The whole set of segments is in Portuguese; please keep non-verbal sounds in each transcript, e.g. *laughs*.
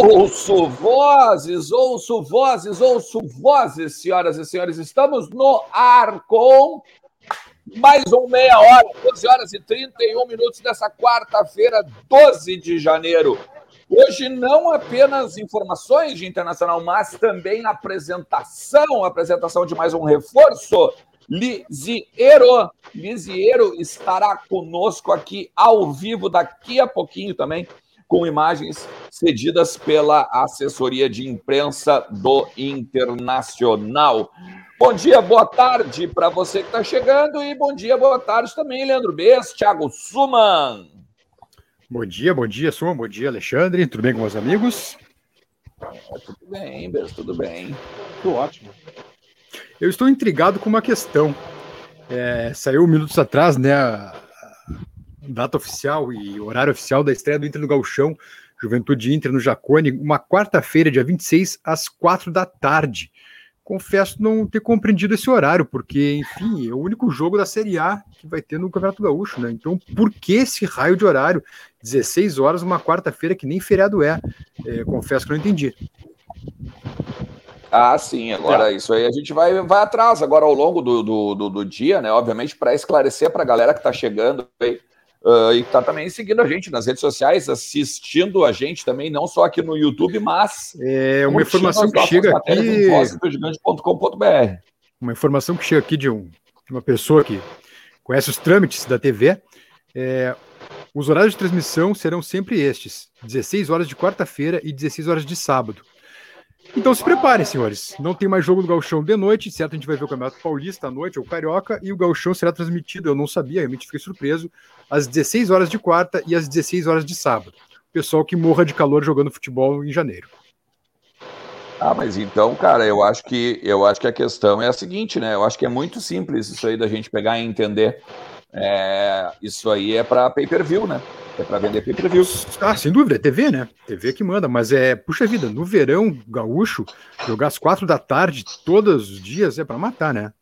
Ouço vozes, ouço vozes, ouço vozes, senhoras e senhores. Estamos no ar com mais um meia hora, 12 horas e 31 minutos dessa quarta-feira, 12 de janeiro. Hoje não apenas informações de internacional, mas também apresentação, apresentação de mais um reforço. Lisiero, Lisiero estará conosco aqui ao vivo daqui a pouquinho também com imagens cedidas pela assessoria de imprensa do Internacional. Bom dia, boa tarde para você que está chegando e bom dia, boa tarde também, Leandro Bess, Thiago Suman. Bom dia, bom dia, Suman, bom dia, Alexandre, tudo bem com meus amigos? É, tudo bem, Bess, tudo bem. Tudo ótimo. Eu estou intrigado com uma questão. É, saiu minutos atrás, né, data oficial e horário oficial da estreia do Inter no Galchão, Juventude Inter no Jacone, uma quarta-feira, dia 26, às quatro da tarde. Confesso não ter compreendido esse horário, porque, enfim, é o único jogo da Série A que vai ter no Campeonato Gaúcho, né? Então, por que esse raio de horário? 16 horas, uma quarta-feira que nem feriado é. é. Confesso que não entendi. Ah, sim. Agora, é. isso aí a gente vai, vai atrás agora ao longo do, do, do, do dia, né? Obviamente, para esclarecer para a galera que está chegando aí Uh, e está também seguindo a gente nas redes sociais, assistindo a gente também, não só aqui no YouTube, mas. É uma informação que chega aqui. Uma informação que chega aqui de, um, de uma pessoa que conhece os trâmites da TV. É, os horários de transmissão serão sempre estes: 16 horas de quarta-feira e 16 horas de sábado. Então se preparem, senhores. Não tem mais jogo do Galchão de noite, certo? A gente vai ver o Campeonato Paulista à noite, ou Carioca, e o Galchão será transmitido, eu não sabia, realmente fiquei surpreso, às 16 horas de quarta e às 16 horas de sábado. Pessoal que morra de calor jogando futebol em janeiro. Ah, mas então, cara, eu acho que eu acho que a questão é a seguinte, né? Eu acho que é muito simples isso aí da gente pegar e entender. É, isso aí é para pay-per-view, né? É para vender pay-per-view. Ah, sem dúvida, é TV, né? TV que manda, mas é, puxa vida, no verão gaúcho, jogar às quatro da tarde todos os dias é para matar, né?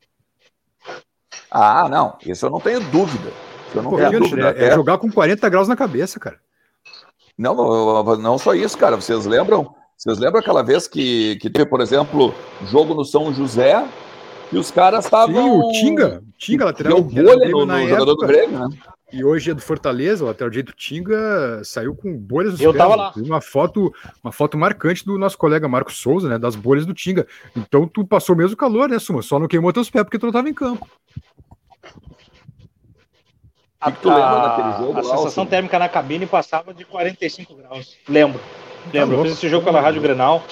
Ah, não, isso eu não tenho dúvida. Eu não Pô, tenho dúvida. É, é, jogar com 40 graus na cabeça, cara. Não, não, não só isso, cara. Vocês lembram? Vocês lembram aquela vez que, que teve, por exemplo, jogo no São José e os caras estavam. Sim, o Tinga, Tinga lateral. Deu bolha no, no jogador do Grêmio, né? E hoje é do Fortaleza, o lateral direito Tinga saiu com bolhas nos Eu pés. Tava lá. Uma foto, uma foto marcante do nosso colega Marcos Souza, né? Das bolhas do Tinga. Então tu passou mesmo calor, né, Suma? Só não queimou teus pés porque tu não estava em campo. A, tu lembra daquele jogo? A lá, sensação assim? térmica na cabine passava de 45 graus. Lembro. Lembro. Tá eu fiz esse jogo pela Rádio Grenal.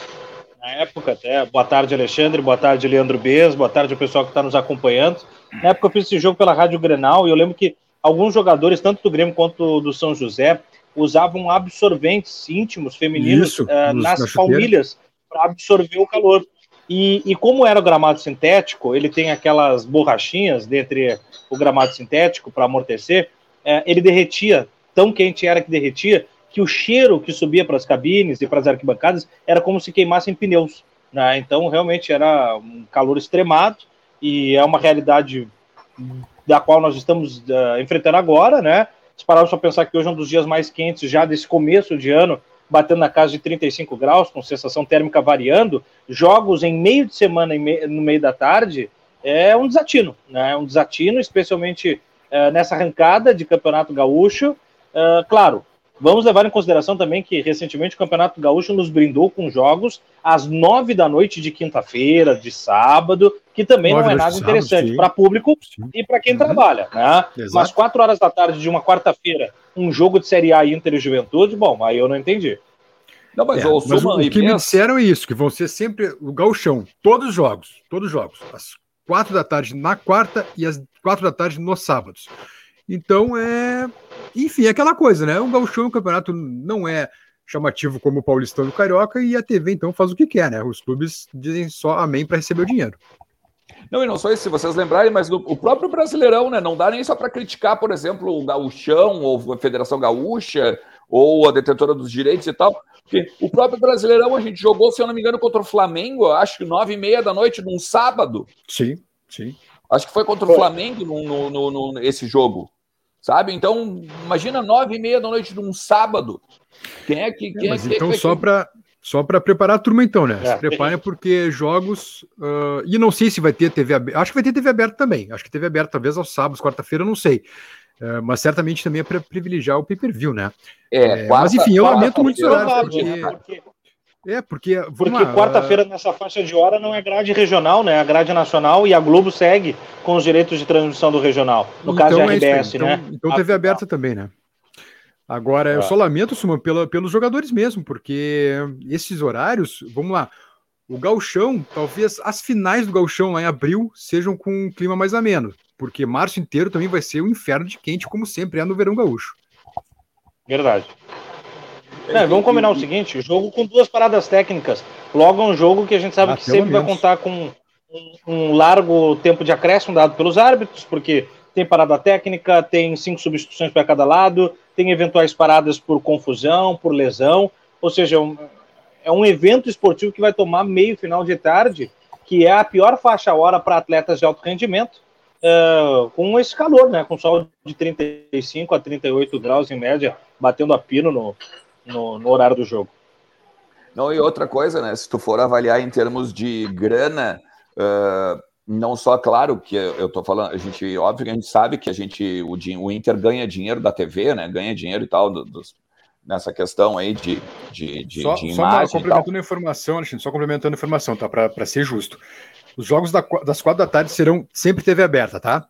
Na época, até. Boa tarde, Alexandre. Boa tarde, Leandro Bez. Boa tarde, o pessoal que está nos acompanhando. Na época, eu fiz esse jogo pela Rádio Grenal e eu lembro que alguns jogadores, tanto do Grêmio quanto do São José, usavam absorventes íntimos femininos Isso, uh, nas palmilhas para absorver o calor. E, e, como era o gramado sintético, ele tem aquelas borrachinhas dentre o gramado sintético para amortecer, uh, ele derretia, tão quente era que derretia, que o cheiro que subia para as cabines e para as arquibancadas era como se queimassem pneus. Né? Então, realmente era um calor extremado e é uma realidade da qual nós estamos uh, enfrentando agora, né? Se pararmos para pensar que hoje é um dos dias mais quentes já desse começo de ano, batendo na casa de 35 graus, com sensação térmica variando, jogos em meio de semana, no meio da tarde, é um desatino, né? É um desatino, especialmente uh, nessa arrancada de campeonato gaúcho. Uh, claro, Vamos levar em consideração também que recentemente o Campeonato Gaúcho nos brindou com jogos às nove da noite de quinta-feira, de sábado, que também não é nada interessante para público sim. e para quem uhum. trabalha, né? Exato. Mas quatro horas da tarde de uma quarta-feira, um jogo de Série A Inter e Juventude, bom, aí eu não entendi. Não, mas, é, o, mas o, que me disseram é isso, que vão ser sempre o gauchão, todos os jogos, todos os jogos, às quatro da tarde na quarta e às quatro da tarde nos sábados. Então é enfim, é aquela coisa, né? O Gauchão, o campeonato não é chamativo como o Paulistão e o Carioca, e a TV então faz o que quer, né? Os clubes dizem só amém para receber o dinheiro. Não, e não só isso, se vocês lembrarem, mas no, o próprio Brasileirão, né? Não dá nem só para criticar, por exemplo, o Gauchão, ou a Federação Gaúcha, ou a detentora dos direitos e tal, porque o próprio Brasileirão a gente jogou, se eu não me engano, contra o Flamengo, acho que nove e meia da noite, num sábado. Sim, sim. Acho que foi contra o Flamengo no, no, no, no esse jogo sabe? Então, imagina nove e meia da noite de um sábado. Quem é que. Quem é, mas é, então, só para só para preparar a turma, então, né? É. Se preparem porque jogos. Uh, e não sei se vai ter TV aberta. Acho que vai ter TV aberta também. Acho que TV aberta, talvez aos sábados, quarta-feira, não sei. Uh, mas certamente também é para privilegiar o pay-per-view, né? É, é quarta, mas enfim, eu lamento muito os horários. Porque... porque... É, porque. Porque quarta-feira, nessa faixa de hora, não é grade regional, né? É a grade nacional e a Globo segue com os direitos de transmissão do regional. No então caso, é RBS, então, né? Então, TV aberta também, né? Agora, eu ah. só lamento, Suma, pela, pelos jogadores mesmo, porque esses horários, vamos lá, o galchão, talvez as finais do galchão lá em abril sejam com um clima mais ameno, porque março inteiro também vai ser um inferno de quente, como sempre é no verão gaúcho. Verdade. É, vamos combinar o seguinte: jogo com duas paradas técnicas. Logo é um jogo que a gente sabe ah, que sempre menos. vai contar com um, um largo tempo de acréscimo dado pelos árbitros, porque tem parada técnica, tem cinco substituições para cada lado, tem eventuais paradas por confusão, por lesão, ou seja, um, é um evento esportivo que vai tomar meio final de tarde, que é a pior faixa hora para atletas de alto rendimento, uh, com esse calor, né? Com sol de 35 a 38 graus em média, batendo a pino no, no, no horário do jogo. Não, e outra coisa, né? Se tu for avaliar em termos de grana, uh, não só, claro, que eu estou falando, a gente, óbvio que a gente sabe que a gente, o, o Inter ganha dinheiro da TV, né? Ganha dinheiro e tal, do, dos, nessa questão aí de, de, de, só, de imagem. Só complementando a informação, Alexandre, só complementando a informação, tá? Para ser justo. Os jogos da, das quatro da tarde serão sempre TV aberta, tá?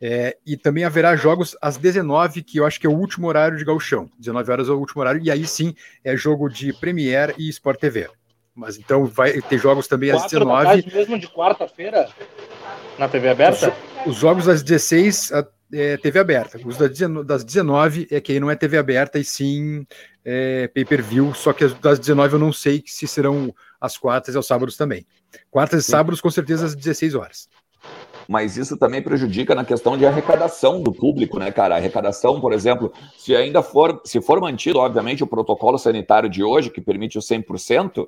É, e também haverá jogos às 19, que eu acho que é o último horário de gauchão. 19 horas é o último horário, e aí sim é jogo de Premiere e Sport TV. Mas então vai ter jogos também às 19. Da mesmo de quarta-feira na TV aberta? Os, os jogos das 16 é TV aberta. Os das 19 é que aí não é TV aberta e sim é, pay-per-view, só que das 19 eu não sei se serão as quartas e aos sábados também. Quartas e sábados com certeza às 16 horas. Mas isso também prejudica na questão de arrecadação do público, né, cara? A arrecadação, por exemplo, se ainda for, se for mantido, obviamente, o protocolo sanitário de hoje, que permite o 100%,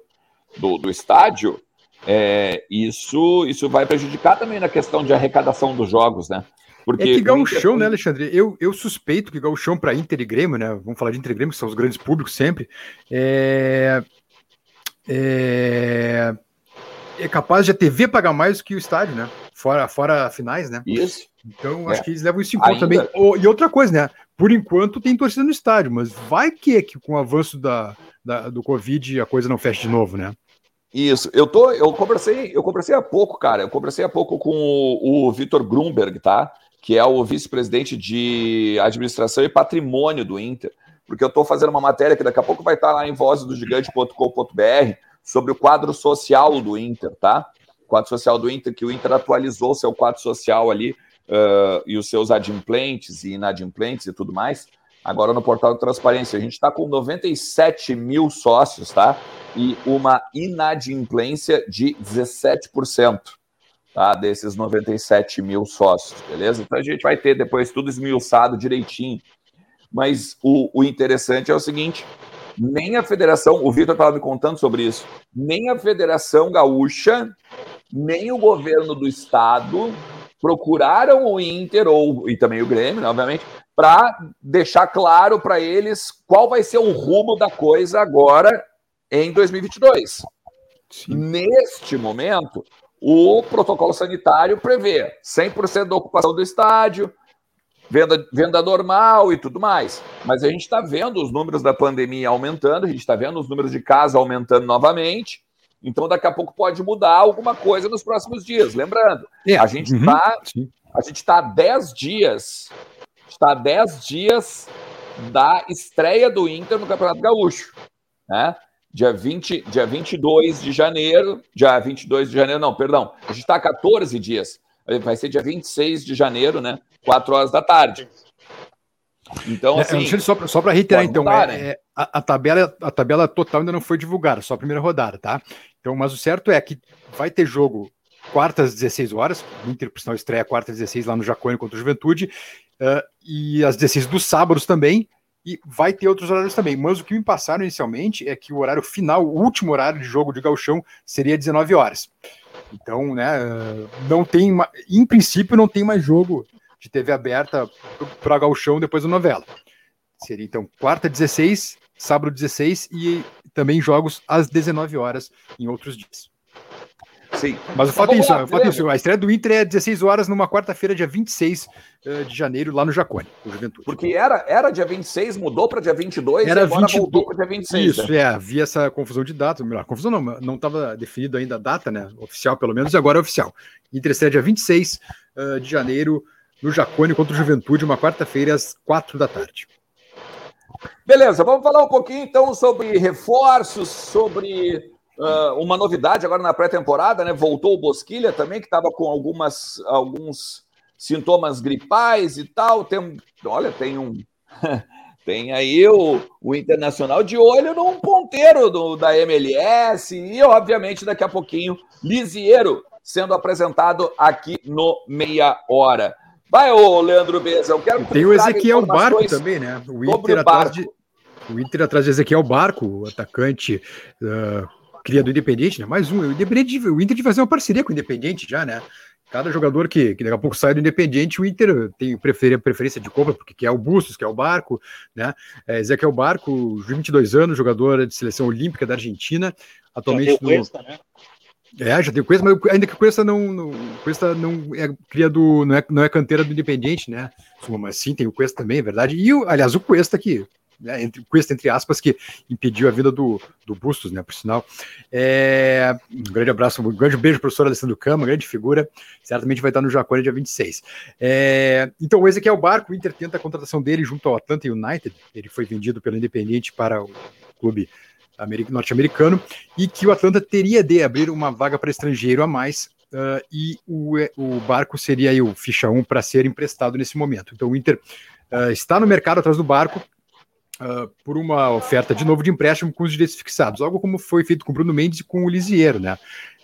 do, do estádio, é, isso, isso vai prejudicar também na questão de arrecadação dos jogos, né? Porque é que Gauchão, né, Alexandre? Eu, eu suspeito que Gauchão para Inter e Grêmio, né? Vamos falar de Inter e Grêmio, que são os grandes públicos sempre. É, é, é capaz de a TV pagar mais do que o estádio, né? Fora, fora finais, né? Isso. Então, é. acho que eles levam isso em conta Ainda... também. e outra coisa, né? Por enquanto tem torcida no estádio, mas vai que, que com o avanço da, da, do Covid a coisa não fecha de novo, né? Isso, eu tô, eu conversei, eu conversei há pouco, cara, eu conversei há pouco com o, o Vitor Grunberg, tá? Que é o vice-presidente de administração e patrimônio do Inter, porque eu estou fazendo uma matéria que daqui a pouco vai estar lá em vozesdogigante.com.br sobre o quadro social do Inter, tá? O quadro social do Inter, que o Inter atualizou seu quadro social ali uh, e os seus adimplentes e inadimplentes e tudo mais agora no portal de transparência. A gente está com 97 mil sócios, tá? E uma inadimplência de 17%, tá? Desses 97 mil sócios, beleza? Então a gente vai ter depois tudo esmiuçado direitinho. Mas o, o interessante é o seguinte: nem a federação, o Vitor estava me contando sobre isso, nem a Federação Gaúcha, nem o governo do estado procuraram o Inter ou e também o Grêmio, né, obviamente, para deixar claro para eles qual vai ser o rumo da coisa agora em 2022. Sim. Neste momento, o protocolo sanitário prevê 100% da ocupação do estádio, venda, venda normal e tudo mais. Mas a gente está vendo os números da pandemia aumentando, a gente está vendo os números de casos aumentando novamente. Então, daqui a pouco pode mudar alguma coisa nos próximos dias. Lembrando, é. a gente está uhum. a gente está 10 dias está a 10 dias da estreia do Inter no Campeonato Gaúcho, né? Dia, 20, dia 22 de janeiro, dia 22 de janeiro, não, perdão, a gente está a 14 dias, vai ser dia 26 de janeiro, né? 4 horas da tarde. Então, é, assim, é, só, só para reiterar, então, mudar, é, né? é, a, a, tabela, a tabela total ainda não foi divulgada, só a primeira rodada, tá? Então, mas o certo é que vai ter jogo quartas 16 horas, o Inter, por sinal, estreia quartas 16 lá no Jacone contra o Juventude, uh, e às 16 dos sábados também, e vai ter outros horários também. Mas o que me passaram inicialmente é que o horário final, o último horário de jogo de galchão, seria 19 horas. Então, né, não tem, em princípio, não tem mais jogo de TV aberta para Galchão depois da novela. Seria então quarta 16, sábado 16 e também jogos às 19 horas em outros dias. Sim. Mas o fato, é isso, o fato é isso, a estreia do Inter é 16 horas numa quarta-feira, dia 26 uh, de janeiro, lá no Jacone, o Juventude. Porque era, era dia 26, mudou para dia 22 era e agora 22... voltou para dia 26. Isso, né? é, havia essa confusão de data, melhor, confusão não, não estava definido ainda a data, né, oficial pelo menos, e agora é oficial. Inter estreia dia 26 uh, de janeiro no Jacone contra o Juventude, uma quarta-feira às 4 da tarde. Beleza, vamos falar um pouquinho então sobre reforços, sobre uh, uma novidade agora na pré-temporada, né? Voltou o Bosquilha também, que estava com algumas, alguns sintomas gripais e tal. Tem, olha, tem um. *laughs* tem aí o, o Internacional de olho num ponteiro do, da MLS e, obviamente, daqui a pouquinho, Lisieiro sendo apresentado aqui no Meia Hora. Vai, ô Leandro Beza, eu quero Tem o Ezequiel Barco também, né? O Inter, atrás de, o Inter atrás de Ezequiel Barco, o atacante uh, cria do Independente, né? Mais um. O, Independente, o Inter de fazer uma parceria com o Independente já, né? Cada jogador que, que daqui a pouco sai do Independente, o Inter tem prefer, preferência de compra, porque quer o Bustos, quer o Barco, né? É, Ezequiel Barco, 22 anos, jogador de seleção olímpica da Argentina, atualmente. Já no... Cuesta, né? É, já tem o Cuesta, mas ainda que o Cuesta não, não, Cuesta não é cria do, não é, não é canteira do Independente, né? Mas sim, tem o Cuesta também, é verdade. E, o, aliás, o Cuesta que né, entre, entre aspas, que impediu a vida do, do Bustos, né, por sinal. É, um grande abraço, um grande beijo, professor Alessandro Cama, grande figura, certamente vai estar no Jacone dia 26. É, então, esse aqui é o Barco, o Inter tenta a contratação dele junto ao Atlanta United, ele foi vendido pelo Independiente para o clube norte-americano, e que o Atlanta teria de abrir uma vaga para estrangeiro a mais, uh, e o, o Barco seria o ficha 1 para ser emprestado nesse momento. Então, o Inter uh, está no mercado atrás do Barco, Uh, por uma oferta de novo de empréstimo com os direitos fixados, algo como foi feito com o Bruno Mendes e com o Lisieiro, né?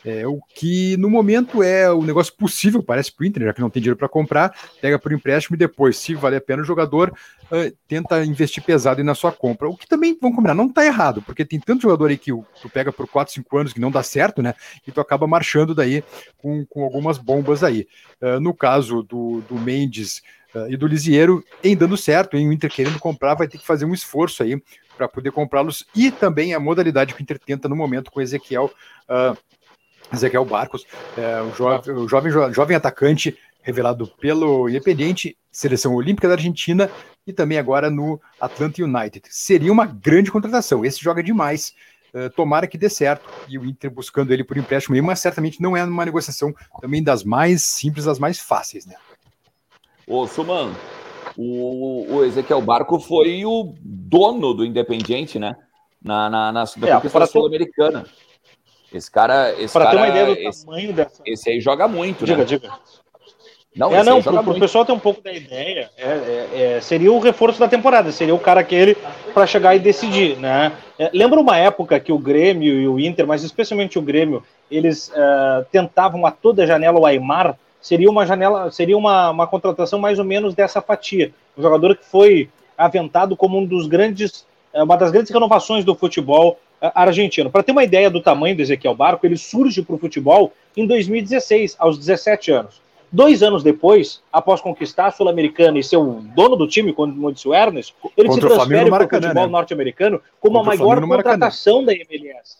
É, o que no momento é o negócio possível, parece para o Inter, já que não tem dinheiro para comprar, pega por empréstimo e depois, se vale a pena, o jogador uh, tenta investir pesado na sua compra. O que também, vamos combinar, não está errado, porque tem tanto jogador aí que tu pega por 4, 5 anos que não dá certo, né? E tu acaba marchando daí com, com algumas bombas aí. Uh, no caso do, do Mendes uh, e do Lisieiro, em dando certo, em o Inter querendo comprar, vai ter que fazer um esforço aí para poder comprá-los e também a modalidade que o Inter tenta no momento com o Ezequiel. Uh, Ezequiel Barcos, é, o, jovem, o jovem, jovem atacante revelado pelo Independente, seleção olímpica da Argentina e também agora no Atlanta United. Seria uma grande contratação. Esse joga demais. Uh, tomara que dê certo. E o Inter buscando ele por empréstimo, mas certamente não é uma negociação também das mais simples, das mais fáceis, né? Ô, Suman, o, o Ezequiel Barco foi o dono do Independiente, né? Na, na, na, na é, Sul-Americana. Esse cara. Esse para ter uma ideia do esse, tamanho dessa. Esse aí joga muito, diga, né? Diga, Não, é, não, para o pessoal ter um pouco da ideia, é, é, é, seria o reforço da temporada, seria o cara aquele para chegar e decidir, né? É, lembra uma época que o Grêmio e o Inter, mas especialmente o Grêmio, eles uh, tentavam a toda janela o Aymar, seria uma janela, seria uma, uma contratação mais ou menos dessa fatia. Um jogador que foi aventado como um dos grandes, é, uma das grandes renovações do futebol é, argentino. Para ter uma ideia do tamanho do Ezequiel Barco, ele surge para o futebol em 2016, aos 17 anos. Dois anos depois, após conquistar a Sul-Americana e ser o dono do time, como disse o Ernest, ele Contra se transfere para o futebol né? norte-americano como Contra a maior contratação da MLS.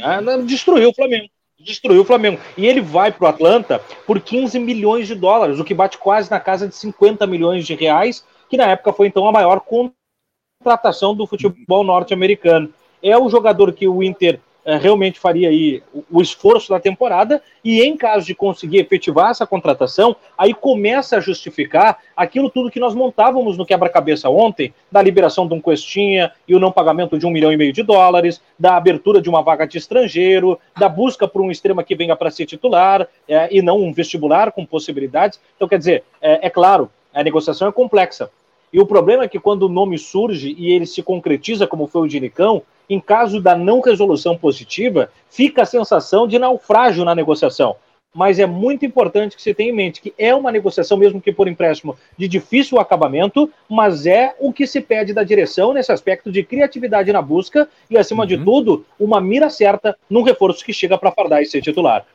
Ah, destruiu o Flamengo destruiu o Flamengo. E ele vai para o Atlanta por 15 milhões de dólares, o que bate quase na casa de 50 milhões de reais, que na época foi então a maior contratação do futebol norte-americano. É o jogador que o Inter realmente faria aí o, o esforço da temporada e em caso de conseguir efetivar essa contratação, aí começa a justificar aquilo tudo que nós montávamos no quebra-cabeça ontem, da liberação de um questinha e o não pagamento de um milhão e meio de dólares, da abertura de uma vaga de estrangeiro, da busca por um extrema que venha para ser titular é, e não um vestibular com possibilidades. Então, quer dizer, é, é claro, a negociação é complexa. E o problema é que quando o nome surge e ele se concretiza, como foi o de Nicão, em caso da não resolução positiva, fica a sensação de naufrágio na negociação. Mas é muito importante que você tenha em mente que é uma negociação, mesmo que por empréstimo, de difícil acabamento, mas é o que se pede da direção nesse aspecto de criatividade na busca e, acima uhum. de tudo, uma mira certa num reforço que chega para fardar e ser titular.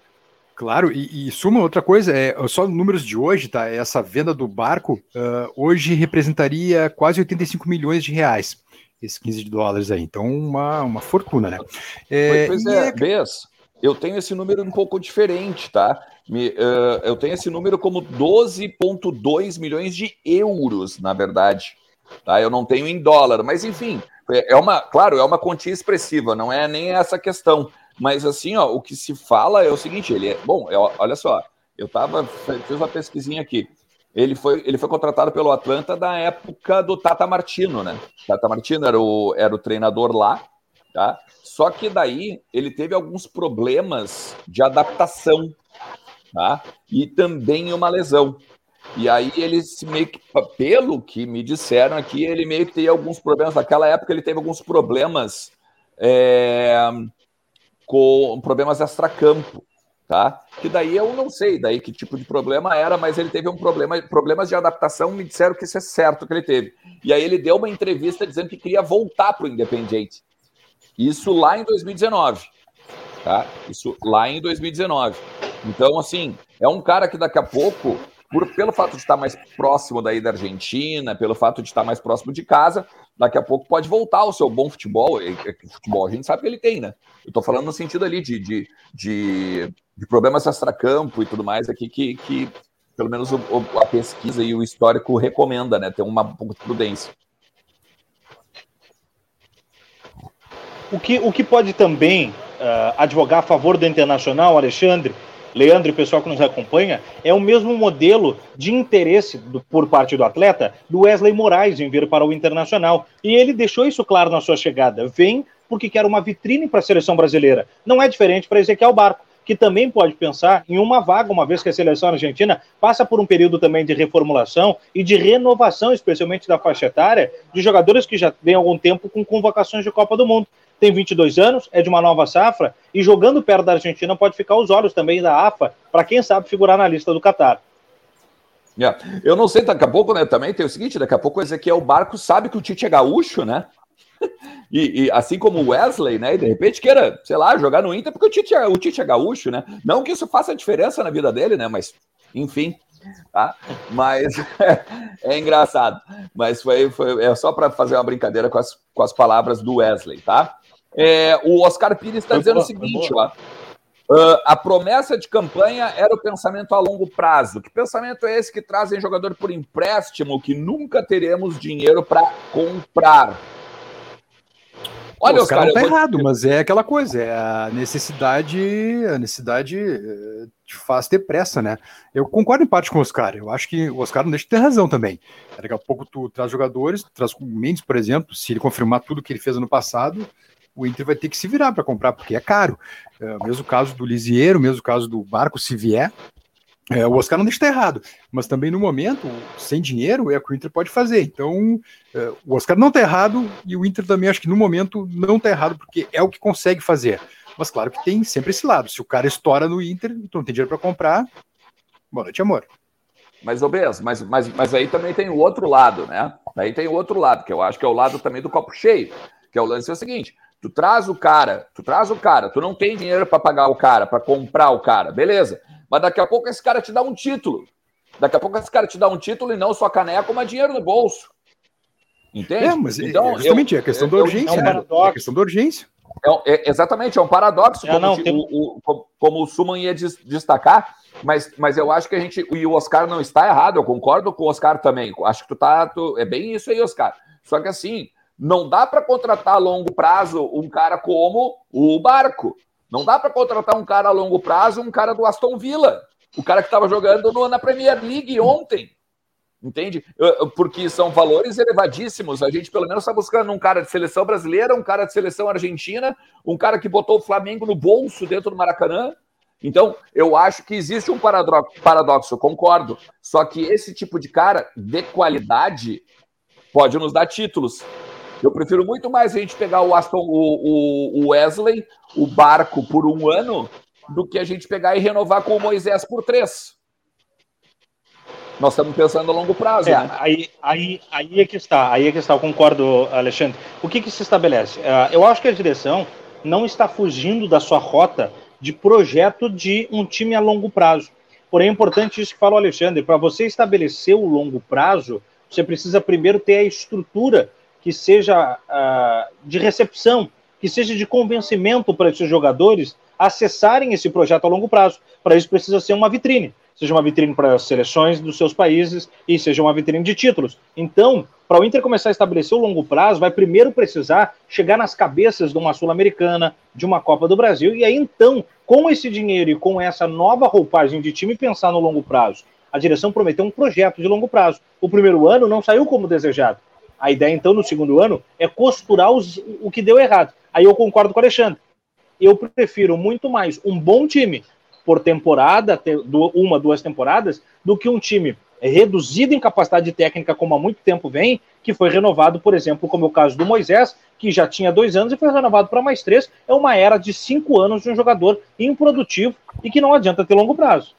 Claro, e, e, suma outra coisa, é só números de hoje, tá? Essa venda do barco uh, hoje representaria quase 85 milhões de reais, esses 15 dólares aí. Então, uma, uma fortuna, né? É, pois é, é... Bess, eu tenho esse número um pouco diferente, tá? Me, uh, eu tenho esse número como 12,2 milhões de euros, na verdade. Tá? Eu não tenho em dólar, mas enfim, é, é uma, claro, é uma quantia expressiva, não é nem essa questão. Mas assim, ó, o que se fala é o seguinte, ele é. Bom, é, olha só, eu tava. Fiz uma pesquisinha aqui. Ele foi, ele foi contratado pelo Atlanta da época do Tata Martino, né? Tata Martino era o, era o treinador lá, tá? Só que daí ele teve alguns problemas de adaptação, tá? E também uma lesão. E aí ele meio que, pelo que me disseram aqui, ele meio que tem alguns problemas. Naquela época ele teve alguns problemas é, com problemas extracampo, tá? Que daí eu não sei daí que tipo de problema era, mas ele teve um problema, problemas de adaptação, me disseram que isso é certo que ele teve. E aí ele deu uma entrevista dizendo que queria voltar para o Independiente. Isso lá em 2019, tá? Isso lá em 2019. Então, assim, é um cara que daqui a pouco por, pelo fato de estar mais próximo daí da Argentina, pelo fato de estar mais próximo de casa, daqui a pouco pode voltar ao seu bom futebol. E, futebol a gente sabe que ele tem, né? Eu tô falando no sentido ali de, de, de, de problemas extracampo e tudo mais aqui que, que pelo menos o, a pesquisa e o histórico recomenda, né? Ter uma um prudência. O que, o que pode também uh, advogar a favor do Internacional, Alexandre, Leandro e o pessoal que nos acompanha, é o mesmo modelo de interesse do, por parte do atleta do Wesley Moraes em vir para o Internacional. E ele deixou isso claro na sua chegada. Vem porque quer uma vitrine para a seleção brasileira. Não é diferente para Ezequiel Barco que também pode pensar em uma vaga, uma vez que a seleção argentina passa por um período também de reformulação e de renovação, especialmente da faixa etária, de jogadores que já vêm algum tempo com convocações de Copa do Mundo tem 22 anos, é de uma nova safra, e jogando perto da Argentina pode ficar os olhos também da AFA, para quem sabe figurar na lista do Catar. Yeah. Eu não sei, daqui a pouco, né? Também tem o seguinte: daqui a pouco o Ezequiel Barco sabe que o Tite é gaúcho, né? *laughs* E, e, assim como o Wesley, né? E de repente queira, sei lá, jogar no Inter, porque o Tite, é, o Tite é gaúcho, né? Não que isso faça diferença na vida dele, né? Mas, enfim, tá? Mas é, *laughs* é engraçado. Mas foi, foi é só para fazer uma brincadeira com as, com as palavras do Wesley, tá? É, o Oscar Pires está dizendo boa, o seguinte, ó. Uh, a promessa de campanha era o pensamento a longo prazo. Que pensamento é esse que trazem jogador por empréstimo que nunca teremos dinheiro para comprar? Olha, Pô, os caras não tá errado, mas é aquela coisa, é a necessidade, a necessidade eh, te faz ter pressa, né? Eu concordo em parte com o Oscar, eu acho que o Oscar não deixa de ter razão também. Daqui a pouco tu traz jogadores, traz o Mendes, por exemplo, se ele confirmar tudo que ele fez ano passado, o Inter vai ter que se virar para comprar, porque é caro. É, mesmo caso do Lisieiro, mesmo caso do Barco, se vier. É, o Oscar não deixa estar errado, mas também no momento, sem dinheiro, é o que o Inter pode fazer. Então, é, o Oscar não está errado e o Inter também acho que no momento não está errado, porque é o que consegue fazer. Mas claro que tem sempre esse lado. Se o cara estoura no Inter, então não tem dinheiro para comprar, boa noite, amor. Mas, Obes, mas, mas, mas aí também tem o outro lado, né? Aí tem o outro lado, que eu acho que é o lado também do copo cheio, que é o lance é o seguinte: Tu traz o cara, tu traz o cara, tu não tem dinheiro para pagar o cara, para comprar o cara, beleza. Mas daqui a pouco esse cara te dá um título. Daqui a pouco esse cara te dá um título e não sua caneca, mas dinheiro no bolso. Entende? É, mas então, é justamente eu, é a questão eu, da urgência, é um né? É a questão da urgência. É, é, exatamente, é um paradoxo, é, como, não, tem... o, o, como o Suman ia destacar, mas, mas eu acho que a gente. E o Oscar não está errado, eu concordo com o Oscar também. Acho que tu tá. Tu, é bem isso aí, Oscar. Só que assim, não dá para contratar a longo prazo um cara como o Barco. Não dá para contratar um cara a longo prazo, um cara do Aston Villa. O cara que estava jogando no, na Premier League ontem. Entende? Porque são valores elevadíssimos. A gente, pelo menos, está buscando um cara de seleção brasileira, um cara de seleção argentina, um cara que botou o Flamengo no bolso dentro do Maracanã. Então, eu acho que existe um paradoxo, concordo. Só que esse tipo de cara de qualidade pode nos dar títulos. Eu prefiro muito mais a gente pegar o Aston, o, o Wesley, o barco por um ano, do que a gente pegar e renovar com o Moisés por três. Nós estamos pensando a longo prazo, é, né? Aí, aí, aí é que está, aí é que está, eu concordo, Alexandre. O que, que se estabelece? Uh, eu acho que a direção não está fugindo da sua rota de projeto de um time a longo prazo. Porém, é importante isso que falou o Alexandre, para você estabelecer o longo prazo, você precisa primeiro ter a estrutura que seja uh, de recepção, que seja de convencimento para esses jogadores acessarem esse projeto a longo prazo. Para isso precisa ser uma vitrine seja uma vitrine para as seleções dos seus países e seja uma vitrine de títulos. Então, para o Inter começar a estabelecer o longo prazo, vai primeiro precisar chegar nas cabeças de uma Sul-Americana, de uma Copa do Brasil, e aí então, com esse dinheiro e com essa nova roupagem de time, pensar no longo prazo. A direção prometeu um projeto de longo prazo. O primeiro ano não saiu como desejado. A ideia, então, no segundo ano, é costurar os, o que deu errado. Aí eu concordo com o Alexandre. Eu prefiro muito mais um bom time por temporada, uma, duas temporadas, do que um time reduzido em capacidade técnica, como há muito tempo vem, que foi renovado, por exemplo, como é o caso do Moisés, que já tinha dois anos e foi renovado para mais três. É uma era de cinco anos de um jogador improdutivo e que não adianta ter longo prazo.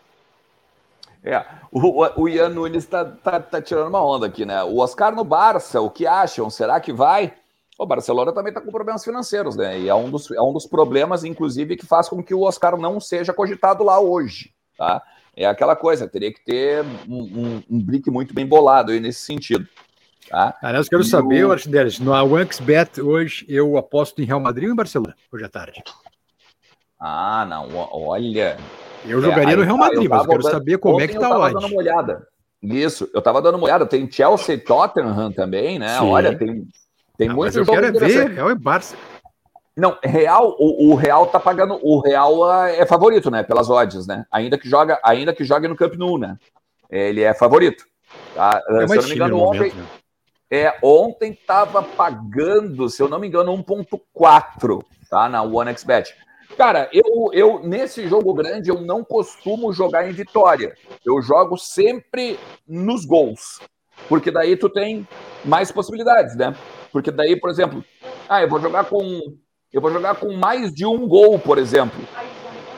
É, o, o Ian Nunes está tá, tá tirando uma onda aqui, né? O Oscar no Barça, o que acham? Será que vai? O Barcelona também está com problemas financeiros, né? E é um, dos, é um dos problemas, inclusive, que faz com que o Oscar não seja cogitado lá hoje, tá? É aquela coisa, teria que ter um, um, um brick muito bem bolado aí nesse sentido. Tá? Aliás, eu quero e saber, o... Archidelis, no OneXBet hoje eu aposto em Real Madrid ou em Barcelona, hoje à tarde? Ah, não, olha... Eu jogaria é, no Real Madrid, mas eu quero dando... saber como é que tá o dando uma olhada. Isso, eu tava dando uma olhada, tem Chelsea e Tottenham também, né? Sim. Olha, tem tem ah, muito eu quero é ver Real e Barça. Não, Real, o, o, Real tá pagando, o Real é favorito, né, pelas odds, né? Ainda que joga, ainda que jogue no Camp Nou, né? Ele é favorito. Tá? É se eu não me engano, ontem, momento, né? é, ontem tava pagando, se eu não me engano, 1.4, tá, na OneXBet. Cara, eu, eu nesse jogo grande eu não costumo jogar em vitória. Eu jogo sempre nos gols, porque daí tu tem mais possibilidades, né? Porque daí, por exemplo, ah, eu vou jogar com eu vou jogar com mais de um gol, por exemplo.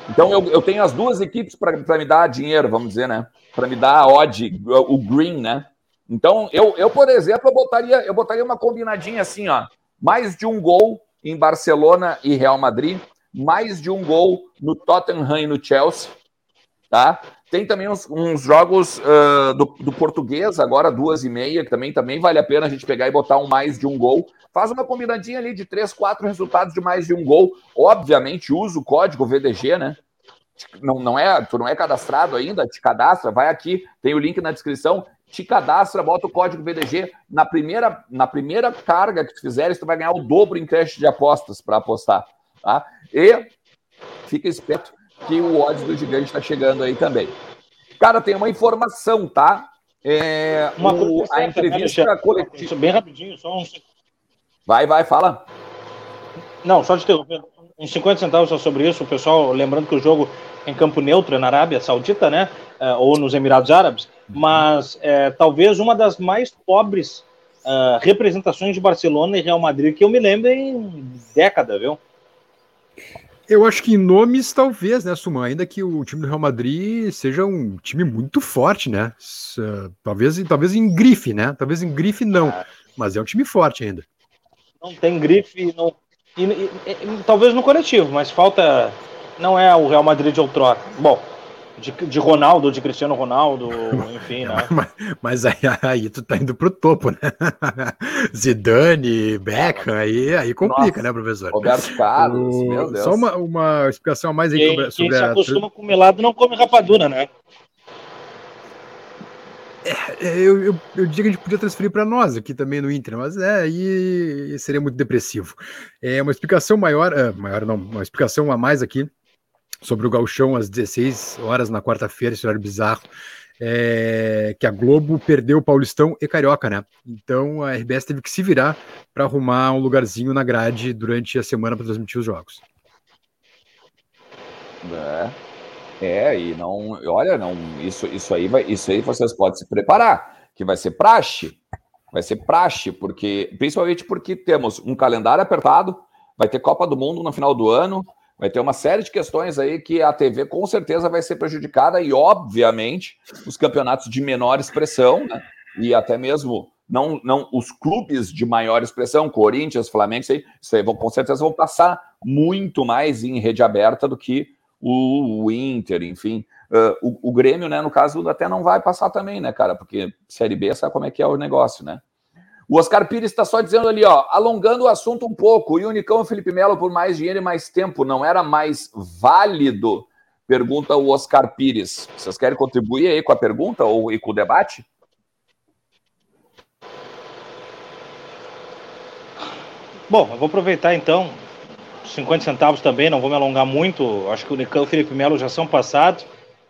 Então eu, eu tenho as duas equipes para me dar dinheiro, vamos dizer, né? Para me dar a odd, o green, né? Então eu, eu por exemplo, eu botaria, eu botaria uma combinadinha assim, ó, mais de um gol em Barcelona e Real Madrid, mais de um gol no Tottenham e no Chelsea, tá? Tem também uns, uns jogos uh, do, do, português, agora duas e meia, que também, também vale a pena a gente pegar e botar um mais de um gol. Faz uma combinadinha ali de três, quatro resultados de mais de um gol. Obviamente, usa o código VDG, né? Não, não é, tu não é cadastrado ainda, te cadastra, vai aqui, tem o link na descrição, te cadastra, bota o código VDG. Na primeira, na primeira carga que tu fizeres, tu vai ganhar o dobro em crédito de apostas para apostar. Tá? E fica esperto que o odds do gigante está chegando aí também. Cara, tem uma informação, tá? É, uma o, a entrevista coletiva. Bem rapidinho, só um. Vai, vai, fala. Não, só de interromper. Uns 50 centavos só sobre isso, o pessoal, lembrando que o jogo é em campo neutro, é na Arábia Saudita, né? É, ou nos Emirados Árabes, mas é, talvez uma das mais pobres uh, representações de Barcelona e Real Madrid que eu me lembro em década, viu? Eu acho que em nomes, talvez, né, Suman? Ainda que o time do Real Madrid seja um time muito forte, né? Talvez, talvez em grife, né? Talvez em grife não, mas é um time forte ainda. Não tem grife, não. E, e, e, talvez no coletivo, mas falta. Não é o Real Madrid de outrora. Bom, de, de Ronaldo, de Cristiano Ronaldo, *laughs* enfim, né? Mas, mas aí, aí, tu tá indo pro topo, né? *laughs* Zidane, Beckham, aí, aí complica, Nossa, né, professor? Roberto Carlos, o... meu Deus. Só uma, uma explicação a mais aí quem, sobre, sobre quem se acostuma a... com melado não come rapadura, né? É, é, eu, eu, eu diria que a gente podia transferir para nós aqui também no Inter, mas é, aí seria muito depressivo. É uma explicação maior, é, maior não, uma explicação a mais aqui sobre o Galchão às 16 horas na quarta-feira, esse horário bizarro, é, que a Globo perdeu o Paulistão e Carioca, né? Então a RBS teve que se virar para arrumar um lugarzinho na grade durante a semana para transmitir os jogos. É, é, e não, olha, não, isso, isso aí vai, isso aí vocês podem se preparar, que vai ser praxe, vai ser praxe, porque principalmente porque temos um calendário apertado, vai ter Copa do Mundo no final do ano, Vai ter uma série de questões aí que a TV com certeza vai ser prejudicada e, obviamente, os campeonatos de menor expressão, né? E até mesmo não, não os clubes de maior expressão, Corinthians, Flamengo, isso aí, isso aí vão, com certeza vão passar muito mais em rede aberta do que o, o Inter, enfim. Uh, o, o, Grêmio, né, no caso, até não vai passar também, né, cara? Porque Série B sabe como é que é o negócio, né? O Oscar Pires está só dizendo ali, ó, alongando o assunto um pouco. E o Unicão e Felipe Melo por mais dinheiro e mais tempo, não era mais válido? Pergunta o Oscar Pires. Vocês querem contribuir aí com a pergunta ou e com o debate? Bom, eu vou aproveitar então 50 centavos também, não vou me alongar muito. Acho que o Nicão e o Felipe Melo já são passados,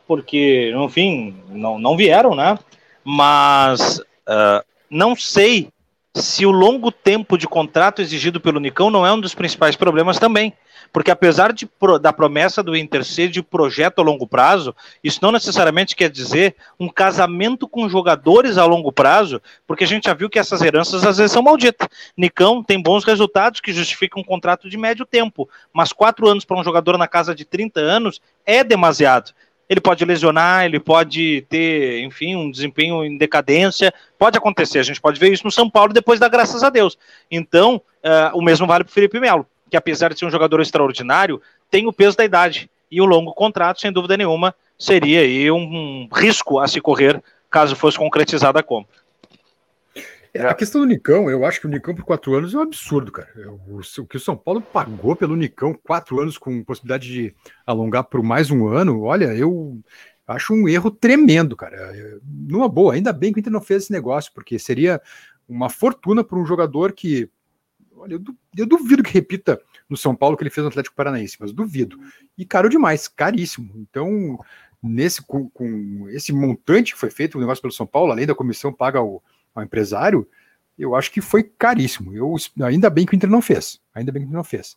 porque, no fim, não, não vieram, né? Mas uh, não sei se o longo tempo de contrato exigido pelo Nicão não é um dos principais problemas também. Porque apesar de, da promessa do Inter ser de projeto a longo prazo, isso não necessariamente quer dizer um casamento com jogadores a longo prazo, porque a gente já viu que essas heranças às vezes são malditas. Nicão tem bons resultados que justificam um contrato de médio tempo, mas quatro anos para um jogador na casa de 30 anos é demasiado ele pode lesionar, ele pode ter, enfim, um desempenho em decadência, pode acontecer, a gente pode ver isso no São Paulo depois da graças a Deus. Então, uh, o mesmo vale para o Felipe Melo, que apesar de ser um jogador extraordinário, tem o peso da idade, e o longo contrato, sem dúvida nenhuma, seria aí um, um risco a se correr caso fosse concretizada a compra. É, a questão do Nicão, eu acho que o Nicão por quatro anos é um absurdo, cara. O, o que o São Paulo pagou pelo Nicão, quatro anos com possibilidade de alongar por mais um ano, olha, eu acho um erro tremendo, cara. Numa boa, ainda bem que o Inter não fez esse negócio, porque seria uma fortuna para um jogador que. Olha, eu, eu duvido que repita no São Paulo que ele fez no Atlético Paranaense, mas duvido. E caro demais, caríssimo. Então, nesse com, com esse montante que foi feito o negócio pelo São Paulo, além da comissão paga o ao empresário, eu acho que foi caríssimo. Eu, ainda bem que o Inter não fez. Ainda bem que o Inter não fez.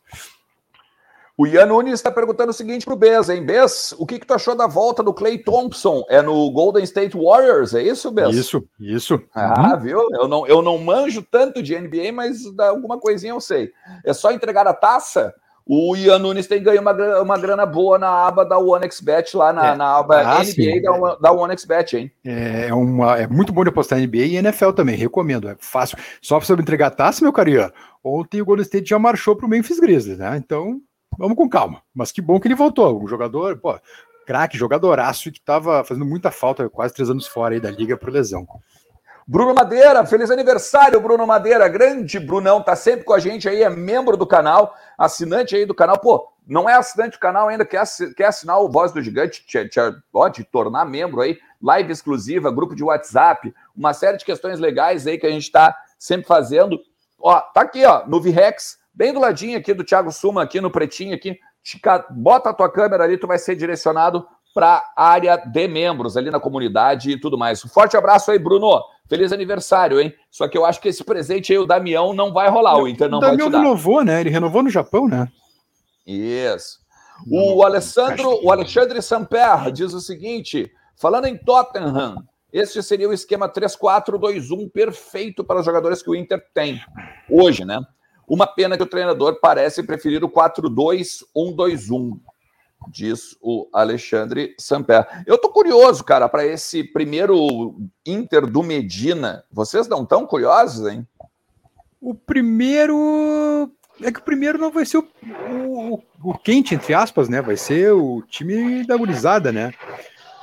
O Ian Nunes está perguntando o seguinte para o Bez, hein? Bez, o que, que tu achou da volta do Clay Thompson? É no Golden State Warriors, é isso, Bez? Isso, isso. Ah, uhum. viu? Eu não, eu não manjo tanto de NBA, mas alguma coisinha eu sei. É só entregar a taça? O Ian Nunes tem ganho uma, uma grana boa na aba da OneXBet, lá na, é. na aba ah, NBA da, da OneXBet, hein? É, uma, é muito bom de apostar NBA e NFL também, recomendo. É fácil. Só para você entregar a taça, meu carinha. Ontem o Golden State já marchou para o Memphis Grizzlies, né? Então, vamos com calma. Mas que bom que ele voltou. Um jogador, pô, craque, jogadoraço que estava fazendo muita falta, quase três anos fora aí da liga por lesão. Bruno Madeira, feliz aniversário, Bruno Madeira. Grande Brunão, tá sempre com a gente aí, é membro do canal, assinante aí do canal. Pô, não é assinante do canal ainda, quer, quer assinar o Voz do Gigante, te, te, pode tornar membro aí, live exclusiva, grupo de WhatsApp, uma série de questões legais aí que a gente tá sempre fazendo. Ó, tá aqui, ó, no Virex, bem do ladinho aqui do Thiago Suma, aqui no pretinho aqui. Bota a tua câmera ali, tu vai ser direcionado para a área de membros ali na comunidade e tudo mais. Um forte abraço aí, Bruno. Feliz aniversário, hein? Só que eu acho que esse presente aí, o Damião, não vai rolar. O Inter não o vai te dar. renovou, né? Ele renovou no Japão, né? Isso. O Alessandro, o Alexandre Samper diz o seguinte: falando em Tottenham, esse seria o esquema 3-4-2-1 perfeito para os jogadores que o Inter tem hoje, né? Uma pena que o treinador parece preferir o 4-2-1-2-1 diz o Alexandre Samper. Eu tô curioso, cara, para esse primeiro Inter do Medina. Vocês não estão curiosos, hein? O primeiro. É que o primeiro não vai ser o, o, o quente, entre aspas, né? Vai ser o time da gurizada, né?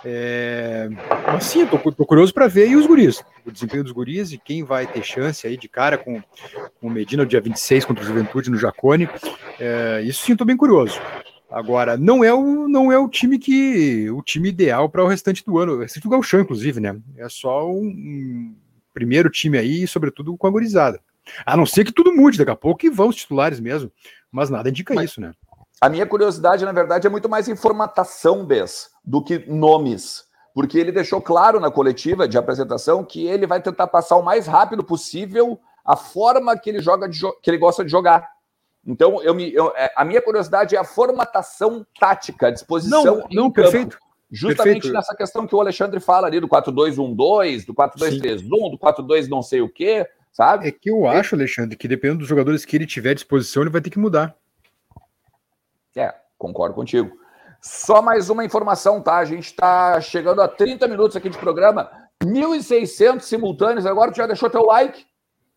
É... Mas sim, tô, tô curioso para ver aí os guris, o desempenho dos guris e quem vai ter chance aí de cara com, com o Medina no dia 26 contra o Juventude no Jacone. É... Isso sim, tô bem curioso. Agora, não é o, não é o time que o time ideal para o restante do ano. É o Galchão, inclusive, né? É só um, um, primeiro time aí, sobretudo com a gurizada. A não ser que tudo mude daqui a pouco e vão os titulares mesmo. Mas nada indica mas, isso, né? A minha curiosidade, na verdade, é muito mais informatação, Bess, do que nomes. Porque ele deixou claro na coletiva de apresentação que ele vai tentar passar o mais rápido possível a forma que ele joga que ele gosta de jogar. Então, eu me, eu, é, a minha curiosidade é a formatação tática, a disposição. Não, não perfeito. Justamente perfeito. nessa questão que o Alexandre fala ali do 4-2-1-2, do 4-2-3-1, do 4-2 não sei o quê, sabe? É que eu acho, Alexandre, que dependendo dos jogadores que ele tiver à disposição, ele vai ter que mudar. É, concordo contigo. Só mais uma informação, tá? A gente está chegando a 30 minutos aqui de programa, 1.600 simultâneos. Agora tu já deixou teu like?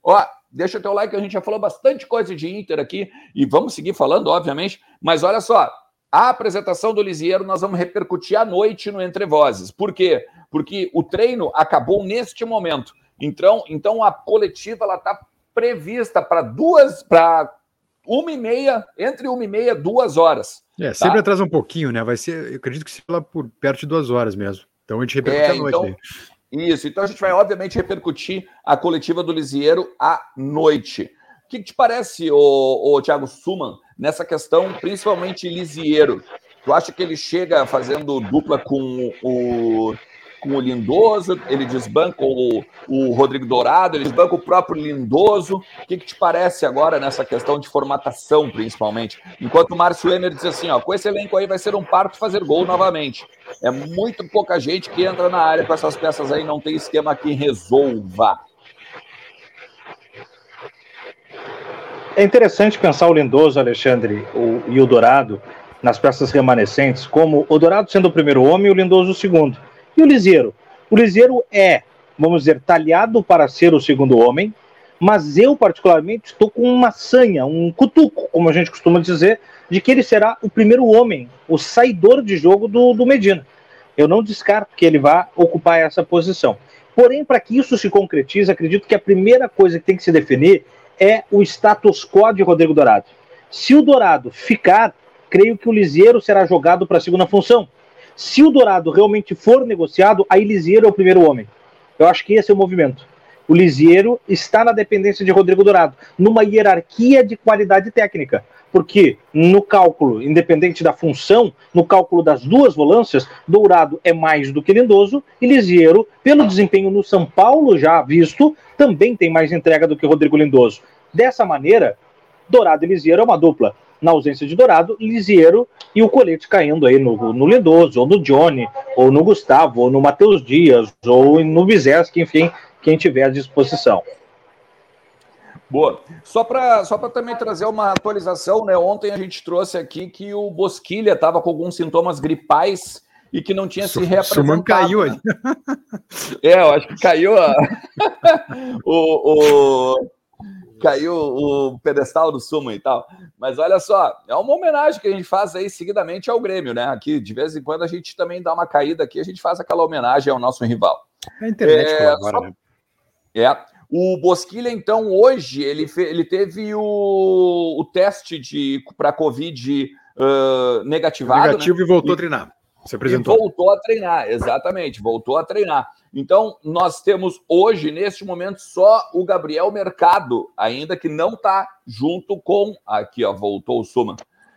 Ó, Deixa teu like, a gente já falou bastante coisa de Inter aqui e vamos seguir falando, obviamente. Mas olha só, A apresentação do Lisieiro nós vamos repercutir à noite no Entre Vozes. Por quê? Porque o treino acabou neste momento. Então, então a coletiva ela está prevista para duas, para uma e meia, entre uma e meia, duas horas. É, sempre tá? atrasa um pouquinho, né? Vai ser, eu acredito que se lá por perto de duas horas mesmo. Então a gente repercute é, à noite. Então, isso, então a gente vai, obviamente, repercutir a coletiva do Lisieiro à noite. O que, que te parece, o, o Thiago Suman, nessa questão, principalmente Lisieiro? Tu acha que ele chega fazendo dupla com o com o Lindoso, ele desbanca o, o Rodrigo Dourado, ele desbanca o próprio Lindoso. O que, que te parece agora nessa questão de formatação, principalmente? Enquanto o Márcio Emer diz assim: ó, com esse elenco aí vai ser um parto fazer gol novamente. É muito pouca gente que entra na área com essas peças aí, não tem esquema que resolva. É interessante pensar o Lindoso, Alexandre, o, e o Dourado nas peças remanescentes, como o Dourado sendo o primeiro homem e o Lindoso o segundo. E o Liseiro? O Liseiro é, vamos dizer, talhado para ser o segundo homem, mas eu, particularmente, estou com uma sanha, um cutuco, como a gente costuma dizer, de que ele será o primeiro homem, o saidor de jogo do, do Medina. Eu não descarto que ele vá ocupar essa posição. Porém, para que isso se concretize, acredito que a primeira coisa que tem que se definir é o status quo de Rodrigo Dourado. Se o Dourado ficar, creio que o Liseiro será jogado para a segunda função. Se o Dourado realmente for negociado, aí Lisieiro é o primeiro homem. Eu acho que esse é o movimento. O Lisieiro está na dependência de Rodrigo Dourado, numa hierarquia de qualidade técnica. Porque no cálculo, independente da função, no cálculo das duas volâncias, Dourado é mais do que Lindoso e Lisieiro, pelo desempenho no São Paulo já visto, também tem mais entrega do que Rodrigo Lindoso. Dessa maneira, Dourado e Lisieiro é uma dupla na ausência de Dourado, Lisiero e o colete caindo aí no, no Lindoso, ou no Johnny, ou no Gustavo, ou no Matheus Dias, ou no Bizeski, enfim, quem tiver à disposição. Boa. Só para só também trazer uma atualização, né? Ontem a gente trouxe aqui que o Bosquilha estava com alguns sintomas gripais e que não tinha se reapresentado. Suman caiu aí. É, eu acho que caiu a... *laughs* o, o, caiu o pedestal do Sumo e tal. Mas olha só, é uma homenagem que a gente faz aí seguidamente ao Grêmio, né? Aqui, de vez em quando, a gente também dá uma caída aqui, a gente faz aquela homenagem ao nosso rival. É a internet é, agora, só... né? É. O Bosquilha, então, hoje, ele, fe... ele teve o, o teste de para Covid uh, negativado. Negativo né? e voltou e... a treinar. Se apresentou. E voltou a treinar, exatamente, voltou a treinar. Então, nós temos hoje, neste momento, só o Gabriel Mercado, ainda que não está junto com. Aqui, ó, voltou o Suma.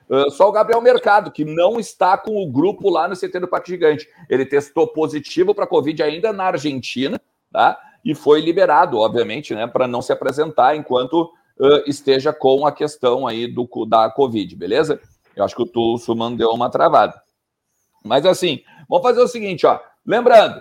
Uh, só o Gabriel Mercado, que não está com o grupo lá no CT do Parque Gigante. Ele testou positivo para Covid ainda na Argentina, tá? E foi liberado, obviamente, né, para não se apresentar enquanto uh, esteja com a questão aí do, da Covid, beleza? Eu acho que o Suman deu uma travada. Mas assim, vamos fazer o seguinte, ó. Lembrando,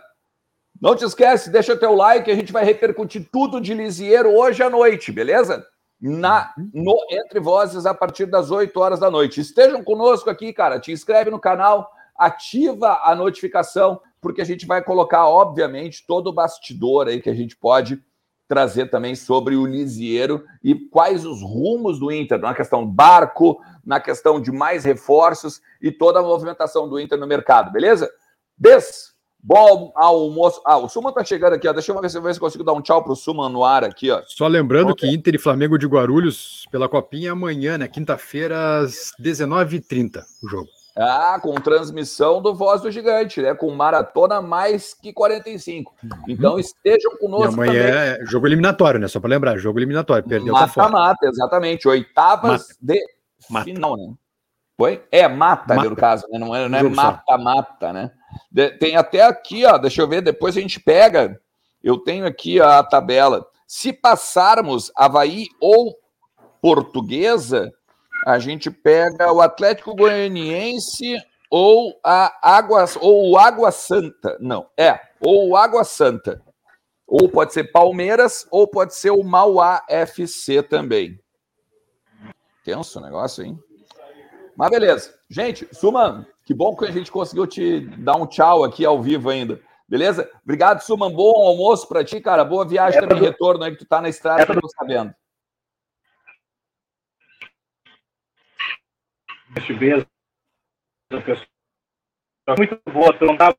não te esquece, deixa teu like, a gente vai repercutir tudo de Lisieiro hoje à noite, beleza? Na, no Entre Vozes a partir das 8 horas da noite. Estejam conosco aqui, cara. Te inscreve no canal, ativa a notificação, porque a gente vai colocar, obviamente, todo o bastidor aí que a gente pode trazer também sobre o Lisieiro e quais os rumos do Inter, na questão barco, na questão de mais reforços e toda a movimentação do Inter no mercado, beleza? Beijo! Bom almoço. Ah, o Suman tá chegando aqui, ó. Deixa eu ver se eu consigo dar um tchau pro Suman no ar aqui, ó. Só lembrando que Inter e Flamengo de Guarulhos pela Copinha amanhã, né? Quinta-feira, às 19h30, o jogo. Ah, com transmissão do Voz do Gigante, né? Com maratona mais que 45. Uhum. Então estejam conosco. E amanhã também. é jogo eliminatório, né? Só para lembrar, jogo eliminatório. Perdeu Mata-mata, exatamente. Oitavas mata. de mata. final, né? Foi? É, mata, mata. no caso, né? Não é mata-mata, é né? Tem até aqui, ó, deixa eu ver, depois a gente pega. Eu tenho aqui a tabela. Se passarmos Havaí ou Portuguesa, a gente pega o Atlético Goianiense ou a Água ou o Água Santa. Não, é, ou o Água Santa. Ou pode ser Palmeiras ou pode ser o Mauá FC também. Tenso o negócio, hein? Mas beleza. Gente, Suman, que bom que a gente conseguiu te dar um tchau aqui ao vivo ainda. Beleza? Obrigado, Suman. Bom almoço para ti, cara. Boa viagem é também, retorno aí, que tu tá na estrada, é tô sabendo. Pessoal. Muito boa, tu não dá.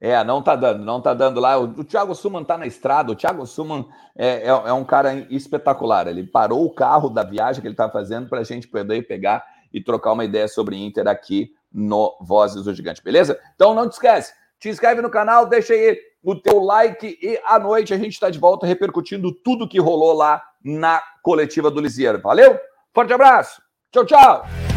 É, não tá dando, não tá dando lá. O, o Thiago Suman tá na estrada. O Thiago Suman é, é, é, um cara espetacular. Ele parou o carro da viagem que ele tá fazendo para gente poder pegar e trocar uma ideia sobre Inter aqui no Vozes do Gigante, beleza? Então não te esquece, te inscreve no canal, deixa aí o teu like e à noite a gente está de volta repercutindo tudo que rolou lá na coletiva do Lisieiro. Valeu? Forte abraço. Tchau, tchau.